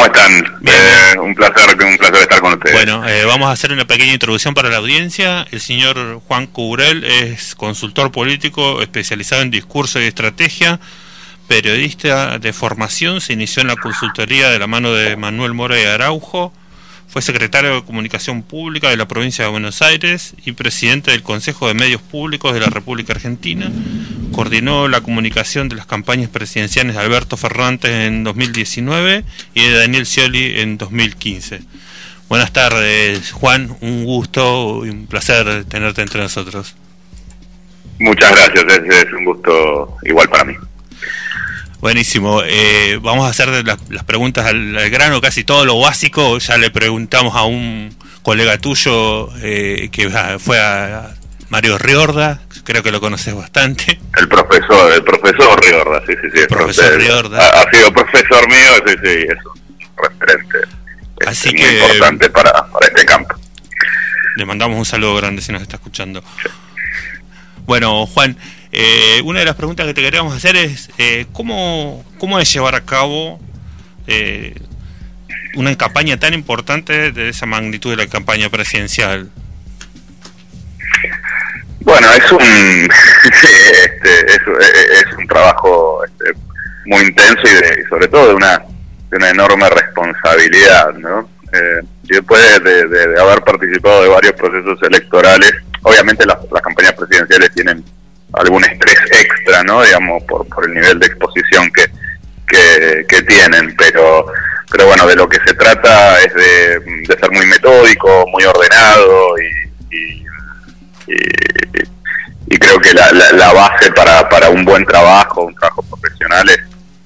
¿Cómo están? Eh, un placer, un placer estar con ustedes. Bueno, eh, vamos a hacer una pequeña introducción para la audiencia. El señor Juan Cubrel es consultor político especializado en discurso y estrategia, periodista de formación, se inició en la consultoría de la mano de Manuel Mora y Araujo, fue secretario de Comunicación Pública de la provincia de Buenos Aires y presidente del Consejo de Medios Públicos de la República Argentina. Coordinó la comunicación de las campañas presidenciales de Alberto Fernández en 2019 y de Daniel Scioli en 2015. Buenas tardes, Juan. Un gusto y un placer tenerte entre nosotros. Muchas gracias, es un gusto igual para mí. Buenísimo. Eh, vamos a hacer las, preguntas al, grano, casi todo lo básico. Ya le preguntamos a un colega tuyo eh, que fue a Mario Riorda, creo que lo conoces bastante. El profesor, el profesor Riorda, sí, sí, sí. El profesor Riorda. Ha, sido profesor mío, sí, sí, es un referente. Así que, importante para, para este campo. Le mandamos un saludo grande si nos está escuchando. Bueno, Juan, eh, una de las preguntas que te queríamos hacer es, eh, ¿cómo, ¿cómo es llevar a cabo eh, una campaña tan importante de esa magnitud de la campaña presidencial? Bueno, es un, este, es, un trabajo este, muy intenso y, sobre todo de una, de una enorme responsabilidad, ¿no? Eh, después de, haber participado de varios procesos electorales, obviamente las campañas presidenciales tienen algún estrés extra, ¿no? Digamos, por, por el nivel de exposición que, que, tienen, pero pero bueno, de lo que se trata es de, ser muy metódico, muy ordenado y, y, creo que la, la, base para, para un buen trabajo, un trabajo profesional es,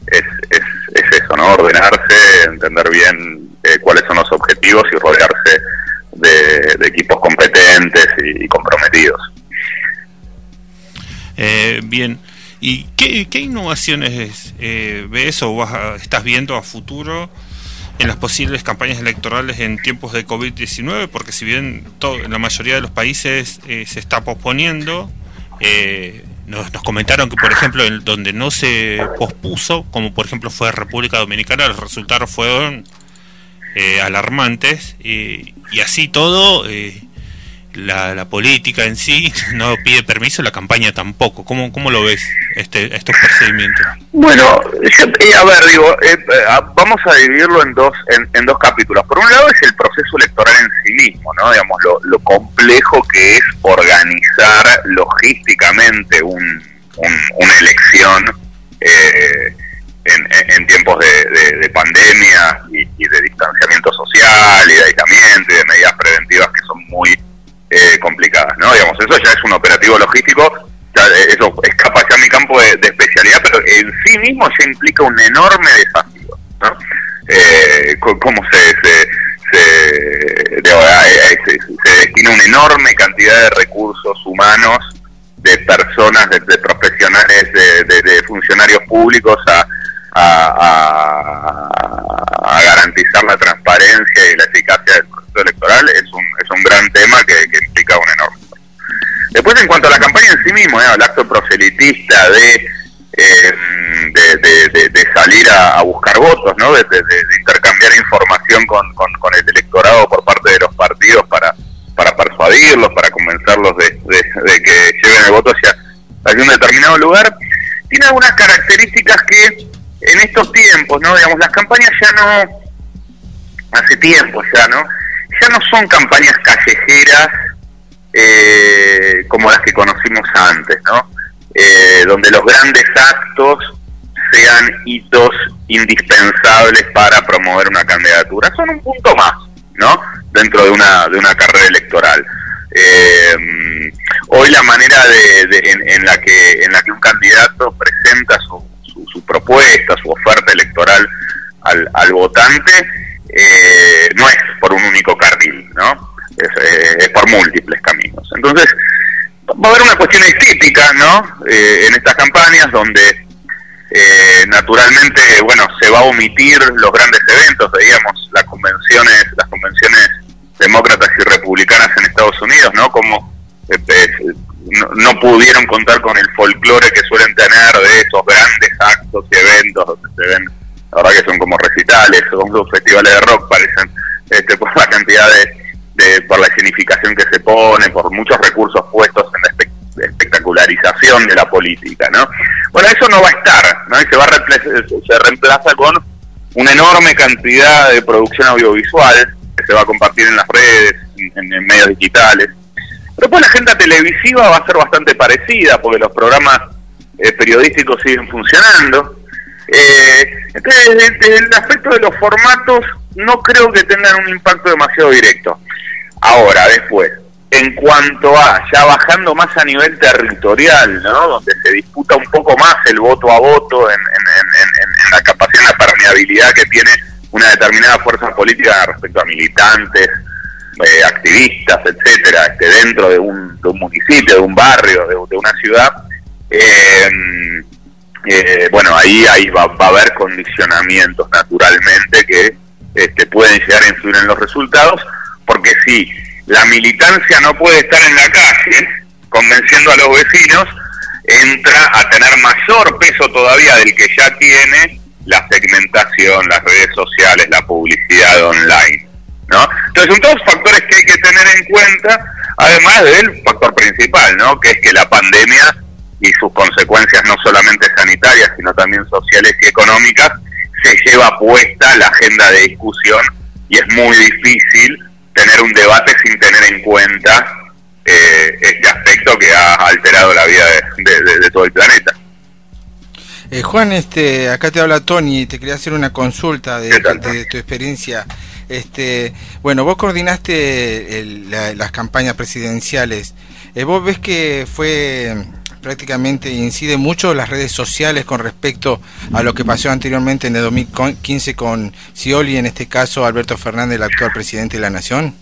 es, es, eso, ¿no? Ordenarse, entender bien eh, cuáles son los objetivos y rodearse de, equipos competentes y comprometidos. Eh, bien, ¿y qué, innovaciones eh, ves o estás viendo a futuro en las posibles campañas electorales en tiempos de COVID-19? Porque si bien todo, la mayoría de los países eh, se está posponiendo, eh, nos, nos, comentaron que, por ejemplo, en donde no se pospuso, como por ejemplo fue República Dominicana, los resultados fueron alarmantes y así todo la, política en sí no pide permiso, la campaña tampoco. ¿Cómo, cómo lo ves este, estos procedimientos? Bueno, eh, a ver, digo, eh, eh, vamos a dividirlo en dos, en, dos capítulos. Por un lado es el proceso electoral en sí mismo, ¿no? Digamos, lo, complejo que es organizar logísticamente un, una elección en, en, tiempos de, de, pandemia y de distanciamiento social y de aislamiento y de medidas preventivas que son muy eh, complicadas, ¿no? Digamos, eso ya es un operativo logístico, eh, eso escapa ya a mi campo de, especialidad, pero en sí mismo ya implica un enorme desafío, ¿no? Eh, cómo se, se, se, destina una enorme cantidad de recursos humanos, de personas, de, profesionales, de, funcionarios públicos a, a, a, garantizar la transparencia y la eficacia del proceso electoral es un, es un gran tema que, implica un enorme Después, en cuanto a la campaña en sí mismo, ¿eh? el acto proselitista de, eh, de, salir a, buscar votos, ¿no? de, intercambiar información con, con, el electorado por parte de los partidos para, para persuadirlos, para convencerlos de, que lleven el voto hacia, hacia un determinado lugar, tiene algunas características que en estos tiempos, ¿no? Digamos, las campañas ya no, hace tiempo ya, ¿no? Ya no son campañas callejeras eh, como las que conocimos antes, ¿no? Eh, donde los grandes actos sean hitos indispensables para promover una candidatura. Son un punto más, ¿no? Dentro de una, de una carrera electoral. Eh, hoy la manera de, en, la que en la que un candidato presenta su, su, propuesta, su oferta electoral al, al votante, eh, no es por un único carril, ¿no? Eh, es, por múltiples caminos. Entonces, va a haber una cuestión estética, ¿no? Eh, en estas campañas donde naturalmente, bueno, se va a omitir los grandes eventos, veíamos las convenciones, las convenciones demócratas y republicanas en Estados Unidos, ¿no? Como no, pudieron contar con el folclore que suelen tener de esos grandes actos y eventos donde se ven la verdad que son como recitales, son los festivales de rock, parecen, este, por la cantidad de, por la significación que se pone, por muchos recursos puestos en la espectacularización de la política, ¿no? Bueno, eso no va a estar, ¿no? Y se va se reemplaza con una enorme cantidad de producción audiovisual que se va a compartir en las redes, en, medios digitales. Pero pues la agenda televisiva va a ser bastante parecida, porque los programas eh, periodísticos siguen funcionando. Eh, entonces, desde el aspecto de los formatos, no creo que tengan un impacto demasiado directo. Ahora, después, en cuanto a, ya bajando más a nivel territorial, ¿no? donde se disputa un poco más el voto a voto en, la capacidad, en la permeabilidad que tiene una determinada fuerza política respecto a militantes, eh, activistas, etcétera, este, dentro de un, municipio, de un barrio, de, una ciudad, eh, eh, bueno, ahí, ahí va, a haber condicionamientos naturalmente que este, pueden llegar a influir en los resultados, porque si la militancia no puede estar en la calle convenciendo a los vecinos, entra a tener mayor peso todavía del que ya tiene la segmentación, las redes sociales, la publicidad online. ¿no? Entonces son todos factores que hay que tener en cuenta, además del factor principal, ¿no? que es que la pandemia y sus consecuencias no solamente sanitarias, sino también sociales y económicas, se lleva puesta la agenda de discusión y es muy difícil tener un debate sin tener en cuenta eh, este aspecto que ha alterado la vida de, todo el planeta. Eh, Juan, este, acá te habla Tony y te quería hacer una consulta de, tu experiencia. Este, bueno, vos coordinaste las campañas presidenciales. Eh, ¿Vos ves que fue prácticamente incide mucho las redes sociales con respecto a lo que pasó anteriormente en el 2015 con Scioli, en este caso Alberto Fernández, el actual presidente de la Nación?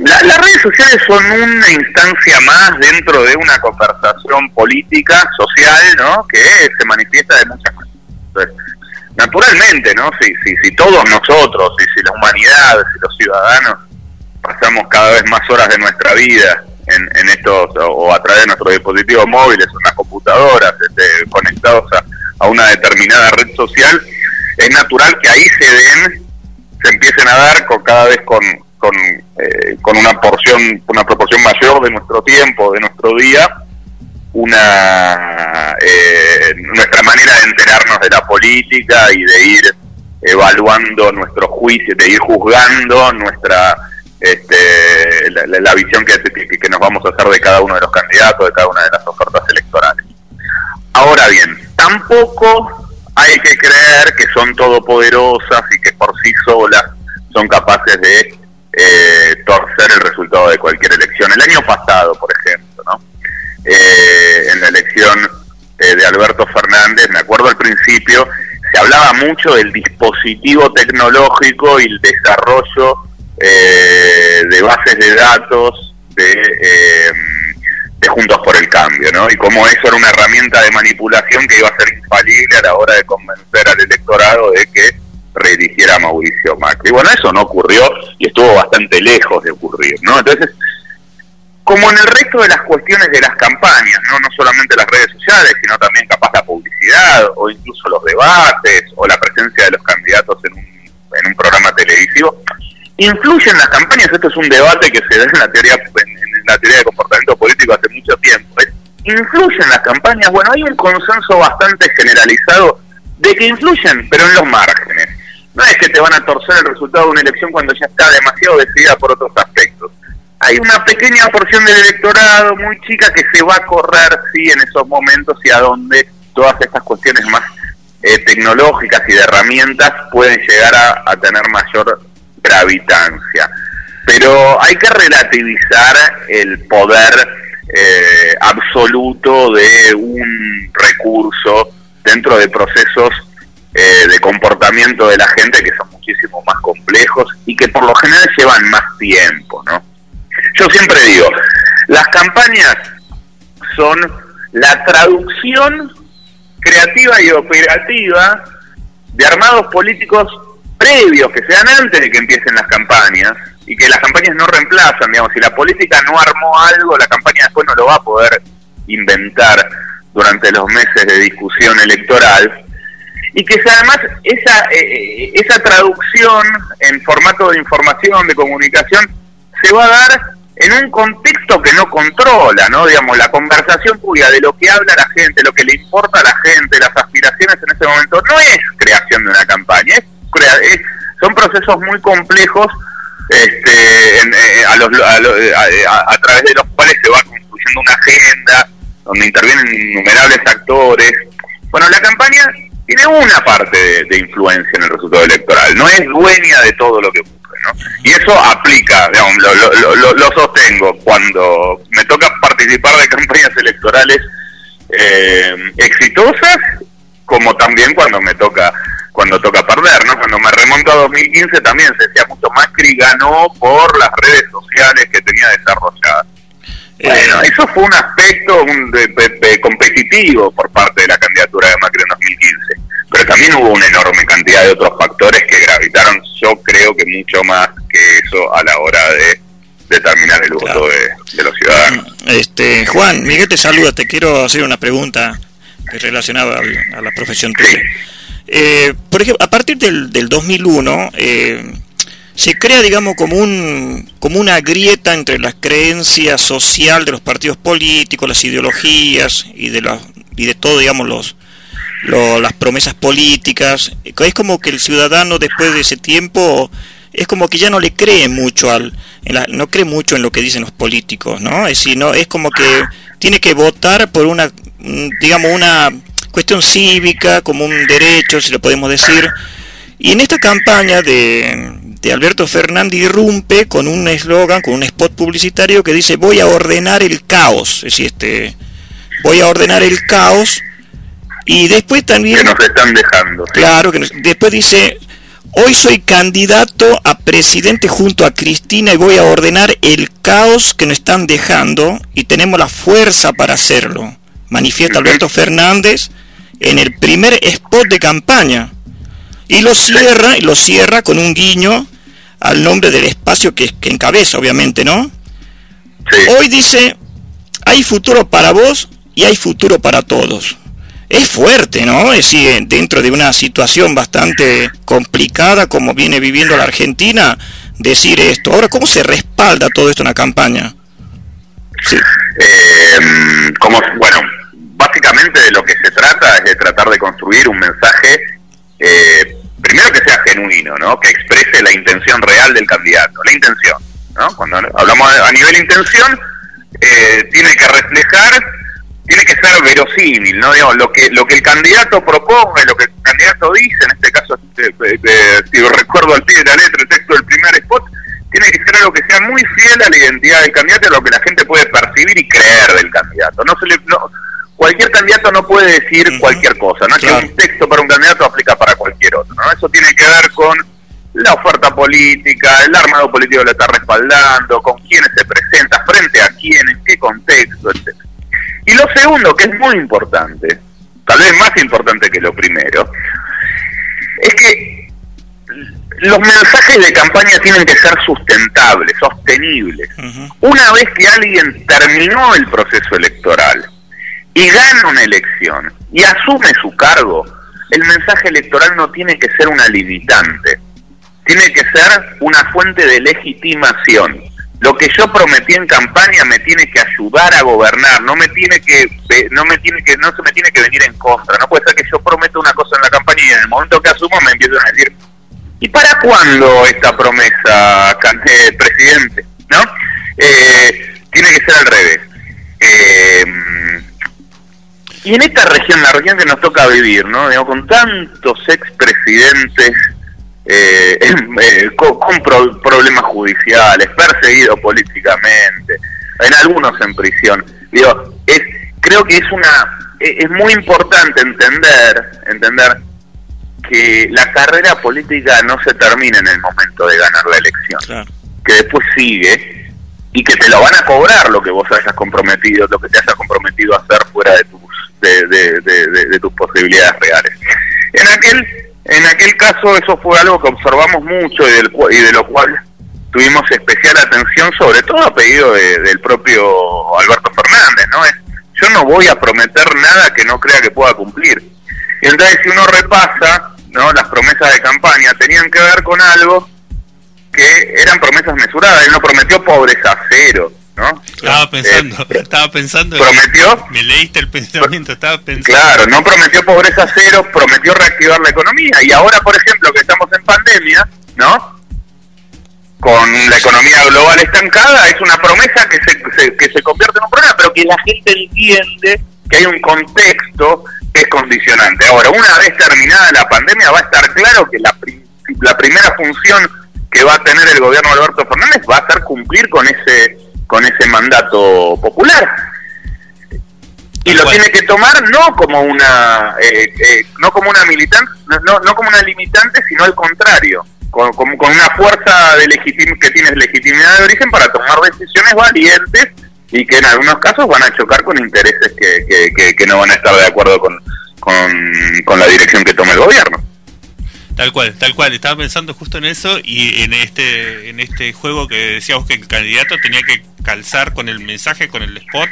las redes sociales son una instancia más dentro de una conversación política, social, ¿no? Que se manifiesta de muchas maneras. Naturalmente, ¿no? Si, si, si todos nosotros, y si la humanidad, si los ciudadanos pasamos cada vez más horas de nuestra vida en, estos, o a través de nuestros dispositivos móviles, o las computadoras, este, conectados a, una determinada red social, es natural que ahí se den, se empiecen a dar con cada vez con, con, eh, con una porción, una proporción mayor de nuestro tiempo, de nuestro día, una eh, nuestra manera de enterarnos de la política y de ir evaluando nuestro juicio, de ir juzgando nuestra este, la, visión que, que, nos vamos a hacer de cada uno de los candidatos, de cada una de las ofertas electorales. Ahora bien, tampoco hay que creer que son todopoderosas y que por sí solas son capaces de eh, torcer el resultado de cualquier elección. El año pasado, por ejemplo, ¿no? Eh, en la elección eh, de Alberto Fernández, me acuerdo al principio, se hablaba mucho del dispositivo tecnológico y el desarrollo eh, de bases de datos de, eh, de, Juntos por el Cambio, ¿no? Y cómo eso era una herramienta de manipulación que iba a ser infalible a la hora de convencer al electorado de que reeligiera a Mauricio Macri. Bueno, eso no ocurrió y estuvo bastante lejos de ocurrir, ¿no? Entonces, como en el resto de las cuestiones de las campañas, no, no solamente las redes sociales, sino también capaz la publicidad o incluso los debates o la presencia de los candidatos en un, en un programa televisivo, ¿Influyen las campañas? Esto es un debate que se da en la teoría, en la teoría de comportamiento político hace mucho tiempo. ¿Influyen las campañas? Bueno, hay un consenso bastante generalizado de que influyen, pero en los márgenes. No es que te van a torcer el resultado de una elección cuando ya está demasiado decidida por otros aspectos. Hay una pequeña porción del electorado muy chica que se va a correr, sí, en esos momentos y a donde todas estas cuestiones más eh, tecnológicas y de herramientas pueden llegar a tener mayor gravitancia. Pero hay que relativizar el poder eh, absoluto de un recurso dentro de procesos eh, de comportamiento de la gente que son muchísimo más complejos y que por lo general llevan más tiempo, ¿no? Yo siempre digo, las campañas son la traducción creativa y operativa de armados políticos previos que sean antes de que empiecen las campañas y que las campañas no reemplazan, digamos, si la política no armó algo, la campaña después no lo va a poder inventar durante los meses de discusión electoral y que además esa, eh, esa traducción en formato de información, de comunicación, se va a dar en un contexto que no controla, ¿no? Digamos, la conversación pública de lo que habla la gente, lo que le importa a la gente, las aspiraciones en ese momento, no es creación de una campaña, es, son procesos muy complejos este, eh, a, los, a, través de los cuales se va construyendo una agenda, donde intervienen innumerables actores. Bueno, la campaña tiene una parte de, influencia en el resultado electoral, no es dueña de todo lo que ocurre, ¿no? Y eso aplica, digamos, lo, sostengo, cuando me toca participar de campañas electorales eh, exitosas, como también cuando me toca cuando toca perder, ¿no? Cuando me remonto a 2015 también se decía mucho Macri ganó por las redes sociales que tenía desarrolladas. Bueno, eh, eso fue un aspecto competitivo por parte de la candidatura de Macri en 2015, pero también hubo una enorme cantidad de otros factores que gravitaron, yo creo que mucho más que eso a la hora de determinar el voto de, los ciudadanos. Este, Juan, Miguel te saluda, te quiero hacer una pregunta relacionada a, la profesión tuya. Eh, por ejemplo, a partir del, del 2001, eh, se crea, digamos, como, un, como una grieta entre la creencia social de los partidos políticos, las ideologías y de, la, y de todo, digamos, los, las promesas políticas. Es como que el ciudadano después de ese tiempo es como que ya no le cree mucho al no cree mucho en lo que dicen los políticos, ¿no? Es decir, es como que tiene que votar por una digamos una cuestión cívica, como un derecho, si lo podemos decir. Y en esta campaña de, de Alberto Fernández irrumpe con un eslogan, con un spot publicitario que dice voy a ordenar el caos, es decir, este, voy a ordenar el caos y después también... Que nos están dejando. Claro, que después dice, hoy soy candidato a presidente junto a Cristina y voy a ordenar el caos que nos están dejando y tenemos la fuerza para hacerlo, manifiesta Alberto Fernández en el primer spot de campaña. Y lo cierra, y lo cierra con un guiño al nombre del espacio que, que encabeza, obviamente, ¿no? Hoy dice, hay futuro para vos y hay futuro para todos. Es fuerte, ¿no? Es decir, dentro de una situación bastante complicada como viene viviendo la Argentina, decir esto. Ahora, ¿cómo se respalda todo esto en la campaña? Sí. Eh, como, bueno, básicamente de lo que se trata es de tratar de construir un mensaje eh, primero que sea genuino, ¿no? Que exprese la intención real del candidato, la intención, ¿no? Cuando hablamos a nivel intención, eh, tiene que reflejar, tiene que ser verosímil, ¿no? Digamos, lo que lo que el candidato proponga, lo que el candidato dice, en este caso, eh, eh, si recuerdo al pie de la letra el texto del primer spot, tiene que ser algo que sea muy fiel a la identidad del candidato, a lo que la gente puede percibir y creer del candidato. No se le, no, cualquier candidato no puede decir cualquier cosa, no es que un texto para un candidato aplica para cualquier otro, ¿no? Eso tiene que ver con la oferta política, el armado político lo está respaldando, con quiénes se presenta, frente a quién, en qué contexto, etc. Y lo segundo, que es muy importante, tal vez más importante que lo primero, es que los mensajes de campaña tienen que ser sustentables, sostenibles. Una vez que alguien terminó el proceso electoral, y gana una elección y asume su cargo, el mensaje electoral no tiene que ser una limitante, tiene que ser una fuente de legitimación. Lo que yo prometí en campaña me tiene que ayudar a gobernar, no me tiene que no me tiene que no se me tiene que venir en contra. No puede ser que yo prometo una cosa en la campaña y en el momento que asumo me empiezan a decir ¿y para cuándo esta promesa, eh, presidente? ¿No? Eh, tiene que ser al revés. Eh, y en esta región, la región que nos toca vivir, ¿no? con tantos expresidentes eh, eh con, problemas judiciales, perseguidos políticamente, en algunos en prisión. Digo, es, creo que es una es muy importante entender entender que la carrera política no se termina en el momento de ganar la elección, que después sigue y que te lo van a cobrar lo que vos hayas comprometido, lo que te hayas comprometido a hacer fuera de tus de, tus posibilidades reales. En aquel, en aquel caso eso fue algo que observamos mucho y, del, y de lo cual tuvimos especial atención, sobre todo a pedido del propio Alberto Fernández, ¿no? Es, yo no voy a prometer nada que no crea que pueda cumplir. Y entonces si uno repasa, ¿no? Las promesas de campaña tenían que ver con algo que eran promesas mesuradas. Él no prometió pobreza cero, ¿no? Estaba pensando, Eh, estaba pensando. prometió- Me leíste el pensamiento, estaba pensando. Claro, no prometió pobreza cero, prometió reactivar la economía. Y ahora, por ejemplo, que estamos en pandemia, ¿no? Con la economía global estancada, es una promesa que se, se- que se convierte en un problema, pero que la gente entiende que hay un contexto que es condicionante. Ahora, una vez terminada la pandemia, va a estar claro que la, la primera función que va a tener el gobierno de Alberto Fernández va a ser cumplir con ese con ese mandato popular. Y lo tiene que tomar no como una eh, eh, no como una militante no, no, no como una limitante sino al contrario con, con, con una fuerza de legitim que tiene legitimidad de origen para tomar decisiones valientes y que en algunos casos van a chocar con intereses que, que, que- que no van a estar de acuerdo con, con, con la dirección que tome el gobierno. Tal cual, tal cual. Estaba pensando justo en eso y en este en este juego que decíamos que el candidato tenía que calzar con el mensaje, con el spot.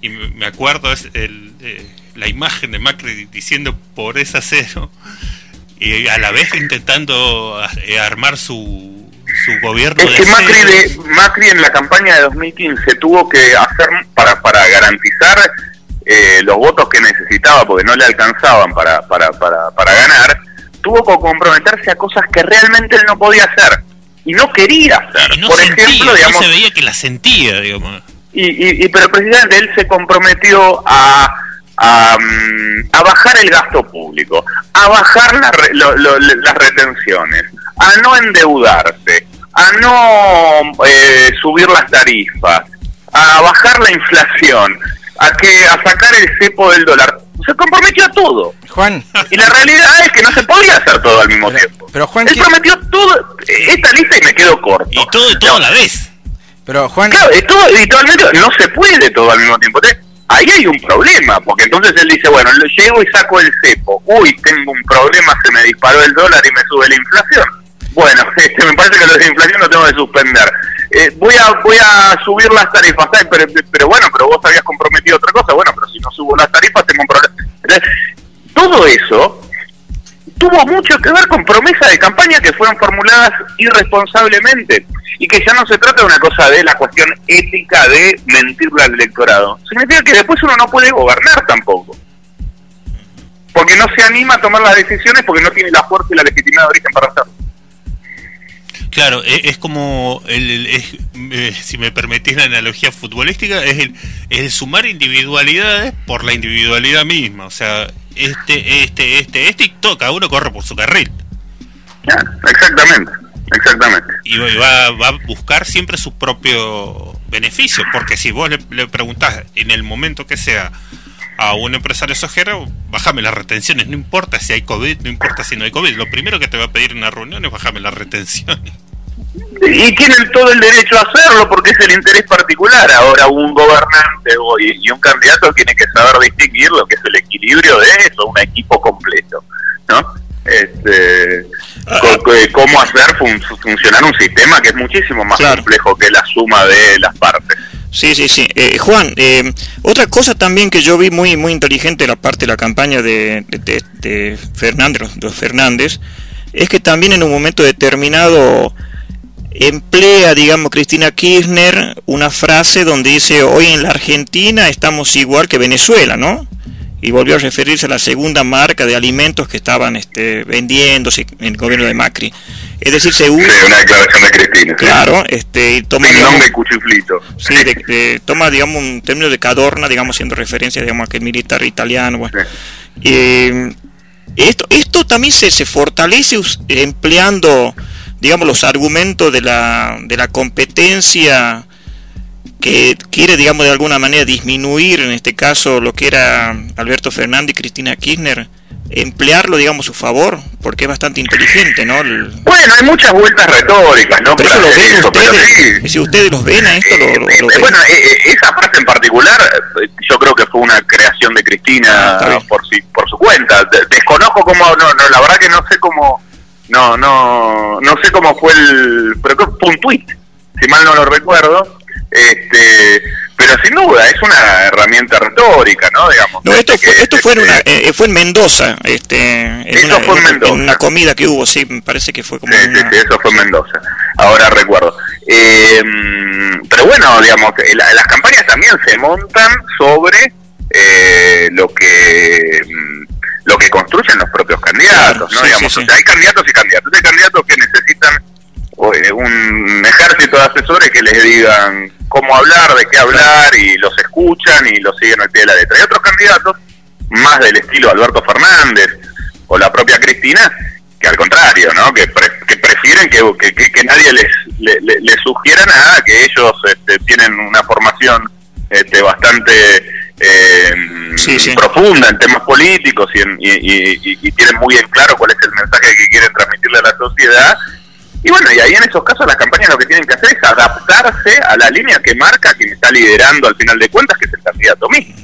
Y me acuerdo es el, eh, la imagen de Macri diciendo pobreza cero y a la vez intentando eh, armar su, su gobierno Es de que Macri, de, Macri en la campaña de 2015 tuvo que hacer para, para garantizar eh, los votos que necesitaba, porque no le alcanzaban para, para, para, para ganar, tuvo que comprometerse a cosas que realmente él no podía hacer y no quería hacer. Y no Por sentía, ejemplo, no digamos, se veía que la sentía, digamos. y, y, y- pero precisamente él se comprometió a, a, mm, a bajar el gasto público, a bajar la lo- las retenciones, a no endeudarse, a no eh, subir las tarifas, a bajar la inflación, a que a sacar el cepo del dólar. Se comprometió a todo. Juan, Y la realidad es que no se podía hacer todo al mismo Pero- tiempo. pero, Juan, él ¿qué- prometió todo, esta lista y me quedo corto. Y todo y todo a la vez. pero Juan, Claro, todo habitualmente no se puede todo al mismo tiempo. Entonces, ahí hay un problema, porque entonces él dice, bueno, lo llego y saco el cepo. Uy, tengo un problema, se me disparó el dólar y me sube la inflación. Bueno, este, me parece que lo de inflación lo tengo que suspender. Eh, voy a voy a subir las tarifas, pero, pero bueno, pero vos habías comprometido otra cosa. Bueno, pero si no subo las tarifas tengo un problema. Todo eso tuvo mucho que ver con promesas de campaña que fueron formuladas irresponsablemente y que ya no se trata de una cosa de la cuestión ética de mentirle al electorado. Significa que después uno no puede gobernar tampoco. Porque no se anima a tomar las decisiones porque no tiene la fuerza y la legitimidad de origen para hacerlo. Claro, e- es, como, el, el- es, eh, si me permitís la analogía futbolística, es el, es el sumar individualidades por la individualidad misma. O sea, este, este, este, este y todo, cada uno corre por su carril. Exactamente, exactamente. Y va- y va, va a buscar siempre su propio beneficio. Porque si vos le, le preguntás en el momento que sea a un empresario sojero, bájame las retenciones, no importa si hay COVID, no importa si no hay COVID. Lo primero que te va a pedir en una reunión es bájame las retenciones. Y tienen todo el derecho a hacerlo porque es el interés particular. Ahora un gobernante o- y un candidato tiene que saber distinguir lo que es el equilibrio de eso, un equipo completo, ¿no? Este, co- co- cómo hacer fun- funcionar un sistema que es muchísimo más Claro. complejo que la suma de las partes. Sí, sí, sí. Eh, Juan, eh, otra cosa también que yo vi muy muy inteligente la parte de la campaña de, de, de- de Fernández, los Fernández, es que también en un momento determinado emplea, digamos, Cristina Kirchner una frase donde dice, hoy en la Argentina estamos igual que Venezuela, ¿no? Y volvió a referirse a la segunda marca de alimentos que estaban este, vendiéndose en el gobierno de Macri. Es decir, se Sí, usa, una declaración de Cristina. sí. claro, este, y toma, digamos, nombre cuchiflito. Sí, de, de- toma, digamos, un término de Cadorna, digamos, haciendo referencia, digamos, a aquel militar italiano. bueno. Sí. Eh, esto, esto también se, se fortalece empleando, digamos, los argumentos de la, de la competencia que quiere, digamos, de alguna manera disminuir, en este caso, lo que era Alberto Fernández y Cristina Kirchner, emplearlo, digamos, a su favor, porque es bastante inteligente, ¿no? El- Bueno, hay muchas vueltas retóricas, ¿no? pero eso lo ven eso, ustedes, sí. decir, ustedes los ven a esto, lo, lo- Eh, lo eh, ven. bueno, eh, esa frase en particular, yo creo que fue una creación de Ah, Cristina bien. por si, por su cuenta. De- desconozco cómo, no, no, la verdad que no sé cómo, no, no, no sé cómo fue el, pero creo fue un tweet, si mal no lo recuerdo, Este, pero sin duda es una herramienta retórica, ¿no? Digamos. No, esto fue, esto fue, en una, eh, fue en Mendoza, este, en una, fue en Mendoza. En una comida que hubo, sí, me parece que fue como. Sí, una... sí, sí, eso fue en Mendoza. Ahora recuerdo. Eh, pero bueno, digamos, la, las campañas también se montan sobre eh, lo que lo que construyen los propios candidatos, ¿no? Sí, digamos, sí. O sea, hay candidatos y candidatos. Hay candidatos que necesitan eh, un ejército de asesores que les digan cómo hablar, de qué hablar y los escuchan y los siguen al pie de la letra. Hay otros candidatos, más del estilo Alberto Fernández o la propia Cristina, que al contrario, ¿no? Que, pre- que prefieren que, que, que- que nadie les, le- le- les sugiera nada, que ellos este, tienen una formación este, bastante eh, Sí, sí. profunda en temas políticos y, en- y, y- y- y tienen muy en claro cuál es el mensaje que quieren transmitirle a la sociedad. Y bueno, y ahí en esos casos las campañas lo que tienen que hacer es adaptarse a la línea que marca quien está liderando al final de cuentas, que es el candidato mismo.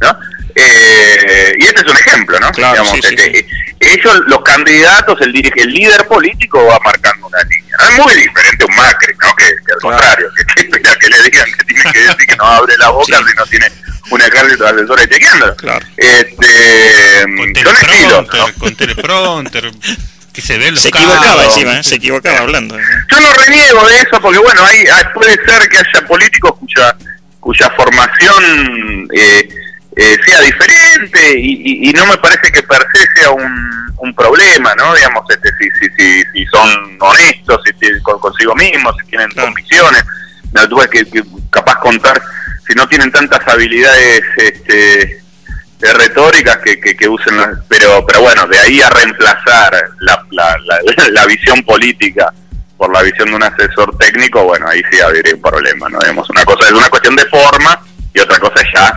¿no? Eh, y este es un ejemplo, ¿no? Claro, sí, este, Ellos, los candidatos, el, dirige, el líder político va marcando una línea. No es muy diferente a un Macri, ¿no? Que, que al Claro. contrario, que, que espera que le digan que tiene que decir que no abre la boca si no tiene un ejército de asesores chequeando. Claro. Este, Con teleprompter, ¿no? con teleprompter, que se ve Se equivocaba encima, ¿eh? se equivocaba hablando. Yo no reniego de eso porque, bueno, hay, hay- puede ser que haya políticos cuya cuya formación eh, eh, sea diferente y, y- y no me parece que per se sea un, un problema, ¿no? Digamos, este, si, si, si, si son honestos, si consigo mismos, si tienen Claro. convicciones, no, tú ves que, que capaz contar, si no tienen tantas habilidades este, de retóricas que, que, que usen las- pero pero bueno de ahí a reemplazar la, la, la, la visión política por la visión de un asesor técnico bueno ahí sí habría un problema no digamos una cosa es una cuestión de forma y otra cosa es ya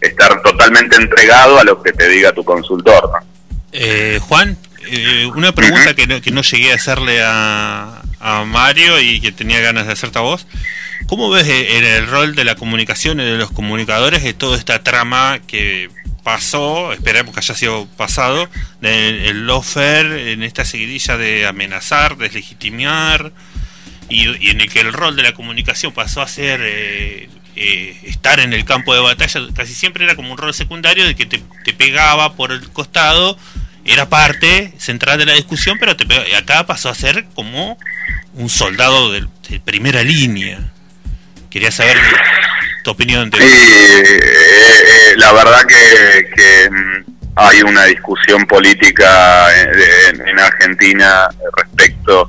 estar totalmente entregado a lo que te diga tu consultor ¿no? Eh, Juan, eh, una pregunta que, no, que no llegué a hacerle a, a Mario y que tenía ganas de hacerte a vos. ¿Cómo ves eh, en el rol de la comunicación y de los comunicadores de toda esta trama que pasó, esperemos que haya sido pasado, del el lawfare en esta seguidilla de amenazar, deslegitimar, y, y en el que el rol de la comunicación pasó a ser eh, eh, estar en el campo de batalla, casi siempre era como un rol secundario de que te, pegaba por el costado, era parte central de la discusión, pero te pegaba- acá pasó a ser como un soldado del- de, primera línea. Quería saber tu opinión de Sí, eh, eh, la verdad que, que, mm, hay una discusión política en, en Argentina respecto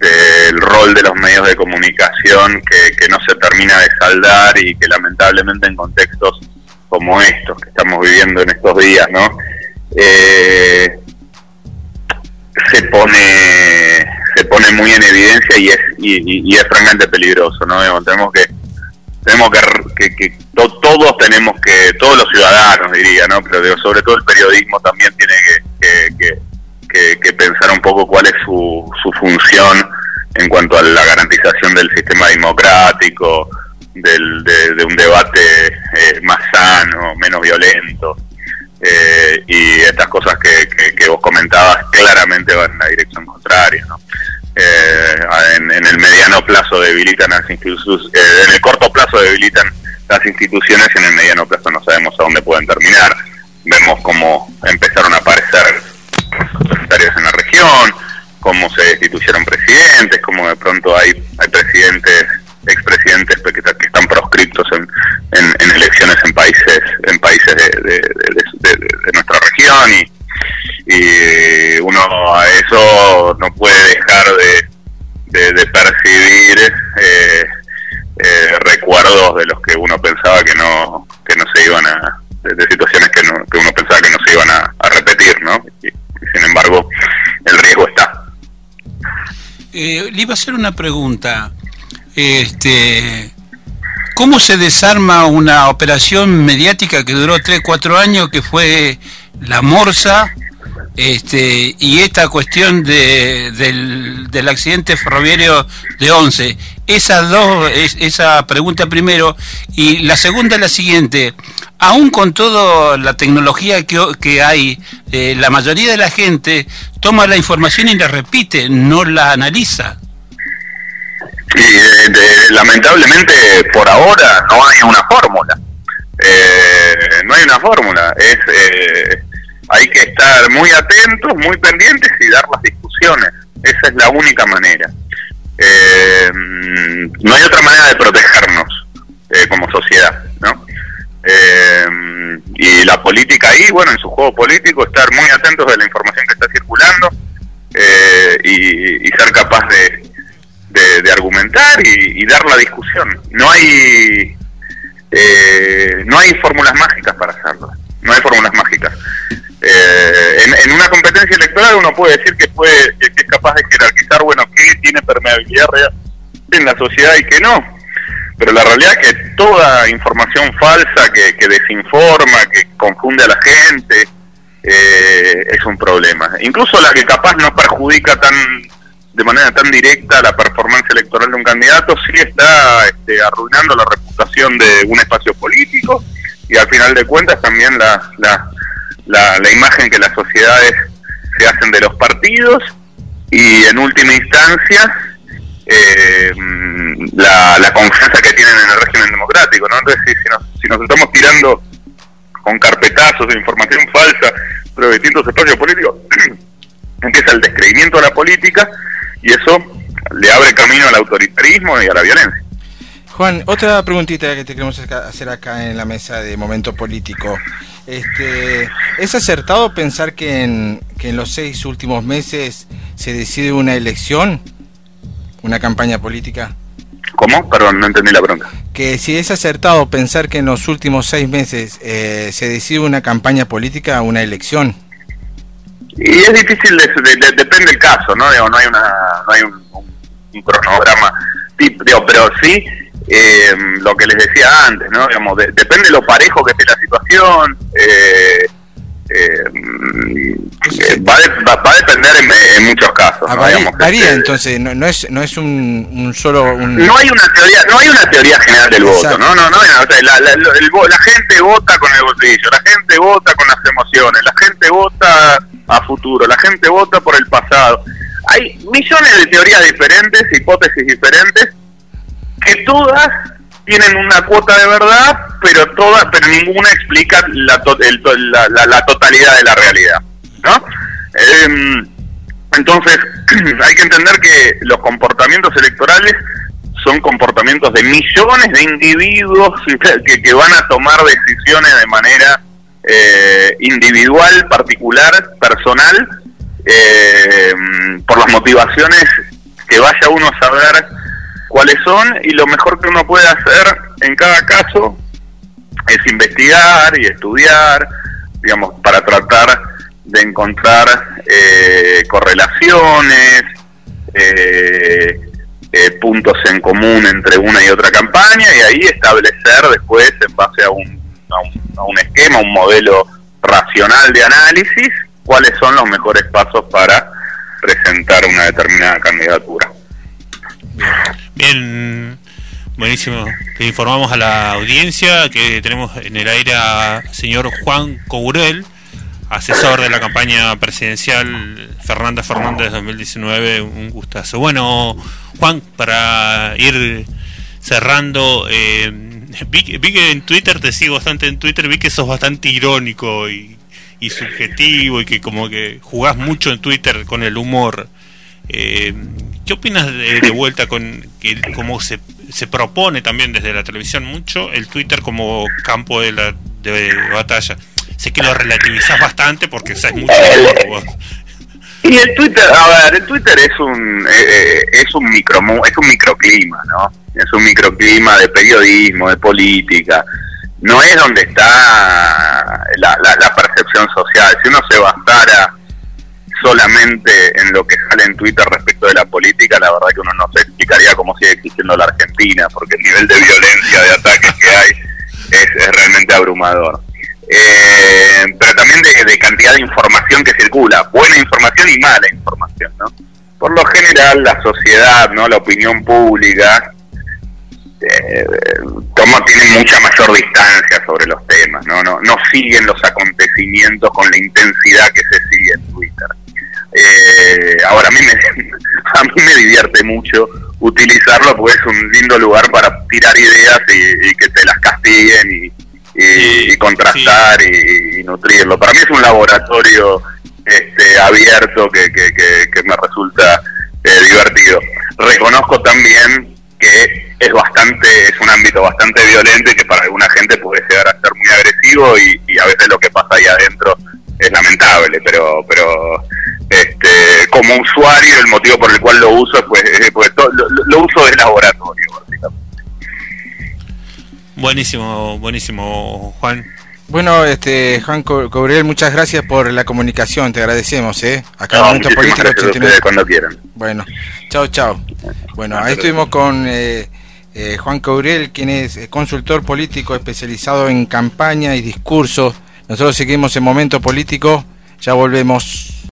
del rol de los medios de comunicación que, que no se termina de saldar y que lamentablemente en contextos como estos que estamos viviendo en estos días, ¿no? Eh, se pone se pone muy en evidencia y es y, es francamente peligroso, ¿no? Digamos, tenemos que tenemos que, que, que to- todos tenemos que, todos los ciudadanos diría, ¿no? Pero sobre todo el periodismo también tiene que- que pensar un poco cuál es su, su función en cuanto a la garantización del sistema democrático, del, de, de un debate eh, más sano, menos violento. Eh, y estas cosas que, que, que vos comentabas claramente van en la dirección contraria, ¿no? Eh, en, en el mediano plazo debilitan las instituciones, en el corto plazo debilitan las instituciones y en el mediano plazo no sabemos a dónde pueden terminar. Vemos cómo empezaron a aparecer secretarios en la región, cómo se destituyeron presidentes, cómo de pronto hay, hay presidentes, expresidentes que, que están proscriptos en, en, elecciones en países en países de- de- de nuestra región y, y uno a eso no puede eh, eh, recuerdos de los que uno pensaba que no que no se iban a de, situaciones que, no, que uno pensaba que no se iban a, a repetir no y, y sin embargo el riesgo está. Eh, le iba a hacer una pregunta. Este, ¿Cómo se desarma una operación mediática que duró 3, 4 años, que fue la Morsa, este, y esta cuestión de, del, del accidente ferroviario de 11? Esas dos, es- esa pregunta primero. Y la segunda es la siguiente. Aún con toda la tecnología que, que hay, eh, la mayoría de la gente toma la información y la repite, no la analiza. Y lamentablemente por ahora no hay una fórmula. Eh, no hay una fórmula. Es eh, hay que estar muy atentos, muy pendientes y dar las discusiones. Esa es la única manera. Eh, no hay otra manera de protegernos eh, como sociedad, ¿no? Eh, y la política ahí, bueno, en su juego político, estar muy atentos de la información que está circulando y, ser capaz de, argumentar y, dar la discusión. No hay no hay fórmulas mágicas para hacerlo, no hay fórmulas mágicas. Eh, en, una competencia electoral uno puede decir que, puede, que, es capaz de jerarquizar, bueno, qué tiene permeabilidad real en la sociedad y qué no. Pero la realidad es que toda información falsa que, desinforma, que confunde a la gente, eh, es un problema. Incluso la que capaz no perjudica tan de manera tan directa la performance electoral de un candidato, sí está este, arruinando la reputación de un espacio político y al final de cuentas también la, la la, imagen que las sociedades se hacen de los partidos y en última instancia eh, la, confianza que tienen en el régimen democrático. ¿no? Entonces, si, nos, si nos estamos tirando con carpetazos de información falsa pero distintos espacios políticos, empieza el descreimiento de la política y eso le abre camino al autoritarismo y a la violencia. Juan, otra preguntita que te queremos hacer acá en la mesa de momento político. Este, ¿Es acertado pensar que en, que en los seis últimos meses se decide una elección, una campaña política? ¿Cómo? Perdón, no entendí la pregunta. Que si es acertado pensar que en los últimos seis meses eh, se decide una campaña política, una elección. Y es difícil, depende del caso, ¿no? no hay, una, no hay un, cronograma, pero sí eh, lo que les decía antes, ¿no? Digamos, depende de lo parejo que esté la situación, eh, eh, va, a depender en, muchos casos. Ah, varía, entonces, no, es no es un, solo no hay una teoría no hay una teoría general del voto, no no no, la, la, gente vota con el bolsillo, la gente vota con las emociones, la gente vota a futuro, la gente vota por el pasado. Hay millones de teorías diferentes, hipótesis diferentes que todas tienen una cuota de verdad, pero todas, pero ninguna explica la, la, totalidad de la realidad, ¿no? Em, entonces, hay que entender que los comportamientos electorales son comportamientos de millones de individuos que, que van a tomar decisiones de manera eh, individual, particular, personal, eh, por las motivaciones que vaya uno a saber cuáles son y lo mejor que uno puede hacer en cada caso es investigar y estudiar, digamos, para tratar de encontrar eh, correlaciones, eh, eh, puntos en común entre una y otra campaña y ahí establecer después en base a un, a un esquema, un modelo racional de análisis, cuáles son los mejores pasos para presentar una determinada candidatura. Bien, buenísimo. Le informamos a la audiencia que tenemos en el aire a señor Juan Courel, asesor de la campaña presidencial Fernanda Fernández 2019. Un gustazo. Bueno, Juan, para ir cerrando, eh, vi, que en Twitter, te sigo bastante en Twitter, vi que sos bastante irónico y, y subjetivo y que como que jugás mucho en Twitter con el humor. Eh, ¿Qué opinas de, vuelta con que cómo se, se propone también desde la televisión mucho el Twitter como campo de, la, de batalla? Sé que lo relativizas bastante porque sabes mucho de vos. Y el Twitter, a ver, el Twitter es un eh, eh, es un micro es un microclima, ¿no? Es un microclima de periodismo, de política. No es donde está la, la, la percepción social. Si uno se bastara solamente en lo que sale en Twitter respecto de la política, la verdad que uno no se explicaría cómo sigue existiendo la Argentina, porque el nivel de violencia, de ataques que hay es, realmente abrumador. Eh, pero también de, cantidad de información que circula, buena información y mala información, ¿no? Por lo general, la sociedad, ¿no? La opinión pública eh, toma, tiene mucha mayor distancia sobre los temas, ¿no? No, no siguen los acontecimientos con la intensidad que se sigue en Twitter. Eh, ahora, a mí, me, a mí me divierte mucho utilizarlo porque es un lindo lugar para tirar ideas y, que te las castiguen y, y, contrastar y, nutrirlo. Para mí es un laboratorio este, abierto que, que, me resulta eh, divertido. Reconozco también que es bastante, es un ámbito bastante violento y que para alguna gente puede llegar a ser muy agresivo y, a veces lo que pasa ahí adentro es lamentable, pero pero este, como usuario el motivo por el cual lo uso pues, pues lo, uso de laboratorio Buenísimo, buenísimo, Juan. Bueno, este Juan Cobrel, muchas gracias por la comunicación, te agradecemos, ¿eh? Acá no, Momento Político cuando quieran. Bueno, chao, chao. Bueno, ahí estuvimos con eh, eh, Juan Cobrel, quien es eh, consultor político especializado en campaña y discurso. Nosotros seguimos en Momento Político, ya volvemos.